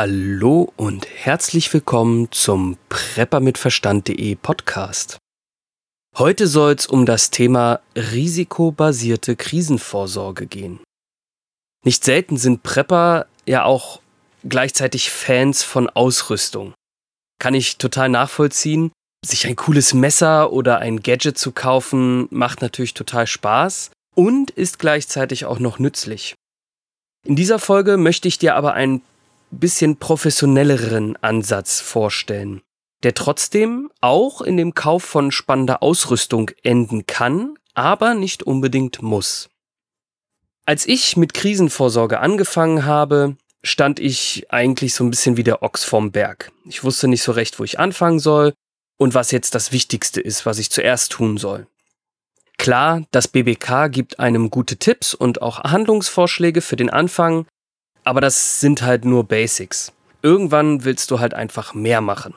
Hallo und herzlich willkommen zum Prepper mit Verstand.de Podcast. Heute soll es um das Thema risikobasierte Krisenvorsorge gehen. Nicht selten sind Prepper ja auch gleichzeitig Fans von Ausrüstung. Kann ich total nachvollziehen. Sich ein cooles Messer oder ein Gadget zu kaufen, macht natürlich total Spaß und ist gleichzeitig auch noch nützlich. In dieser Folge möchte ich dir aber ein bisschen professionelleren Ansatz vorstellen, der trotzdem auch in dem Kauf von spannender Ausrüstung enden kann, aber nicht unbedingt muss. Als ich mit Krisenvorsorge angefangen habe, stand ich eigentlich so ein bisschen wie der Ochs vorm Berg. Ich wusste nicht so recht, wo ich anfangen soll und was jetzt das Wichtigste ist, was ich zuerst tun soll. Klar, das BBK gibt einem gute Tipps und auch Handlungsvorschläge für den Anfang, aber das sind halt nur Basics. Irgendwann willst du halt einfach mehr machen.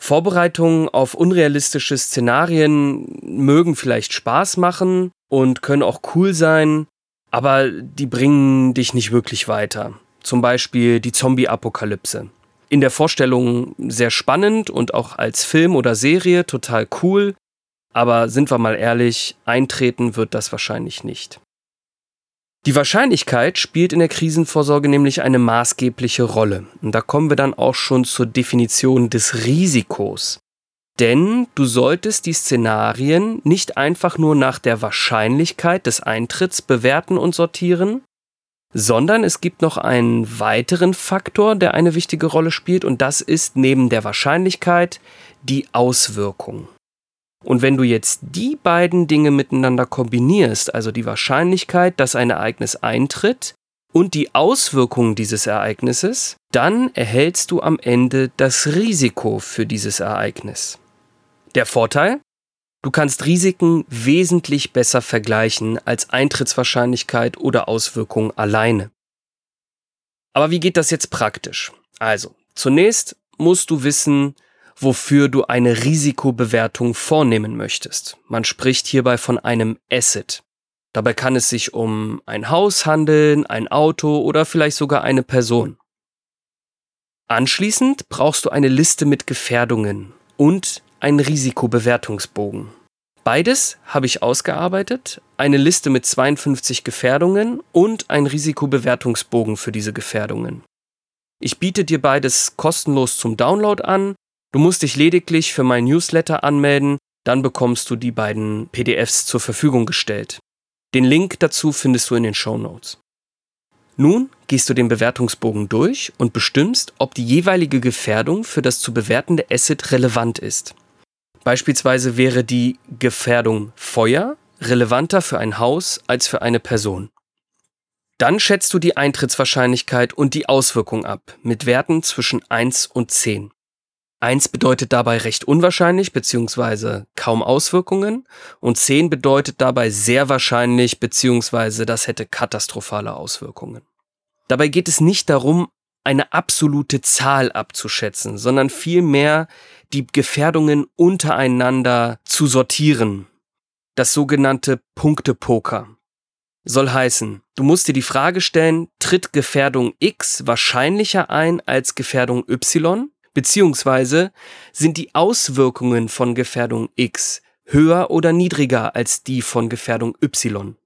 Vorbereitungen auf unrealistische Szenarien mögen vielleicht Spaß machen und können auch cool sein, aber die bringen dich nicht wirklich weiter. Zum Beispiel die Zombie-Apokalypse. In der Vorstellung sehr spannend und auch als Film oder Serie total cool, aber sind wir mal ehrlich, eintreten wird das wahrscheinlich nicht. Die Wahrscheinlichkeit spielt in der Krisenvorsorge nämlich eine maßgebliche Rolle. Und da kommen wir dann auch schon zur Definition des Risikos. Denn du solltest die Szenarien nicht einfach nur nach der Wahrscheinlichkeit des Eintritts bewerten und sortieren, sondern es gibt noch einen weiteren Faktor, der eine wichtige Rolle spielt, und das ist neben der Wahrscheinlichkeit die Auswirkung. Und wenn du jetzt die beiden Dinge miteinander kombinierst, also die Wahrscheinlichkeit, dass ein Ereignis eintritt und die Auswirkungen dieses Ereignisses, dann erhältst du am Ende das Risiko für dieses Ereignis. Der Vorteil? Du kannst Risiken wesentlich besser vergleichen als Eintrittswahrscheinlichkeit oder Auswirkungen alleine. Aber wie geht das jetzt praktisch? Also, zunächst musst du wissen, wofür du eine Risikobewertung vornehmen möchtest. Man spricht hierbei von einem Asset. Dabei kann es sich um ein Haus handeln, ein Auto oder vielleicht sogar eine Person. Anschließend brauchst du eine Liste mit Gefährdungen und einen Risikobewertungsbogen. Beides habe ich ausgearbeitet, eine Liste mit 52 Gefährdungen und ein Risikobewertungsbogen für diese Gefährdungen. Ich biete dir beides kostenlos zum Download an Du musst dich lediglich für mein Newsletter anmelden, dann bekommst du die beiden PDFs zur Verfügung gestellt. Den Link dazu findest du in den Show Notes. Nun gehst du den Bewertungsbogen durch und bestimmst, ob die jeweilige Gefährdung für das zu bewertende Asset relevant ist. Beispielsweise wäre die Gefährdung Feuer relevanter für ein Haus als für eine Person. Dann schätzt du die Eintrittswahrscheinlichkeit und die Auswirkung ab mit Werten zwischen 1 und 10. Eins bedeutet dabei recht unwahrscheinlich bzw. kaum Auswirkungen und zehn bedeutet dabei sehr wahrscheinlich bzw. das hätte katastrophale Auswirkungen. Dabei geht es nicht darum, eine absolute Zahl abzuschätzen, sondern vielmehr die Gefährdungen untereinander zu sortieren. Das sogenannte Punktepoker soll heißen, du musst dir die Frage stellen, tritt Gefährdung X wahrscheinlicher ein als Gefährdung Y? Beziehungsweise sind die Auswirkungen von Gefährdung X höher oder niedriger als die von Gefährdung Y?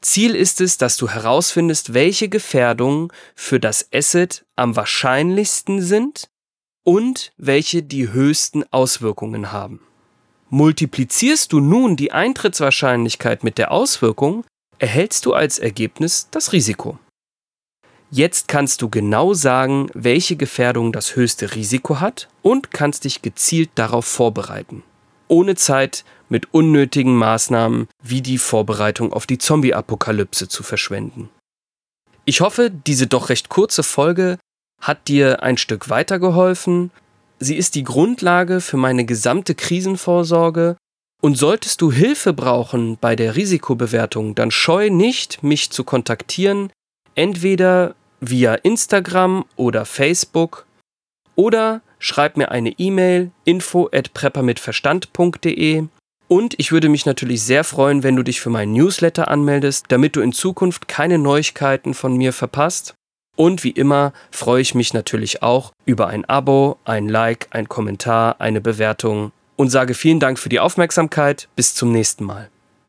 Ziel ist es, dass du herausfindest, welche Gefährdungen für das Asset am wahrscheinlichsten sind und welche die höchsten Auswirkungen haben. Multiplizierst du nun die Eintrittswahrscheinlichkeit mit der Auswirkung, erhältst du als Ergebnis das Risiko. Jetzt kannst du genau sagen, welche Gefährdung das höchste Risiko hat und kannst dich gezielt darauf vorbereiten. Ohne Zeit mit unnötigen Maßnahmen wie die Vorbereitung auf die Zombie-Apokalypse zu verschwenden. Ich hoffe, diese doch recht kurze Folge hat dir ein Stück weitergeholfen. Sie ist die Grundlage für meine gesamte Krisenvorsorge und solltest du Hilfe brauchen bei der Risikobewertung, dann scheu nicht, mich zu kontaktieren entweder via Instagram oder Facebook oder schreib mir eine E-Mail info at preppermitverstand.de und ich würde mich natürlich sehr freuen, wenn du dich für meinen Newsletter anmeldest, damit du in Zukunft keine Neuigkeiten von mir verpasst. Und wie immer freue ich mich natürlich auch über ein Abo, ein Like, ein Kommentar, eine Bewertung und sage vielen Dank für die Aufmerksamkeit. Bis zum nächsten Mal.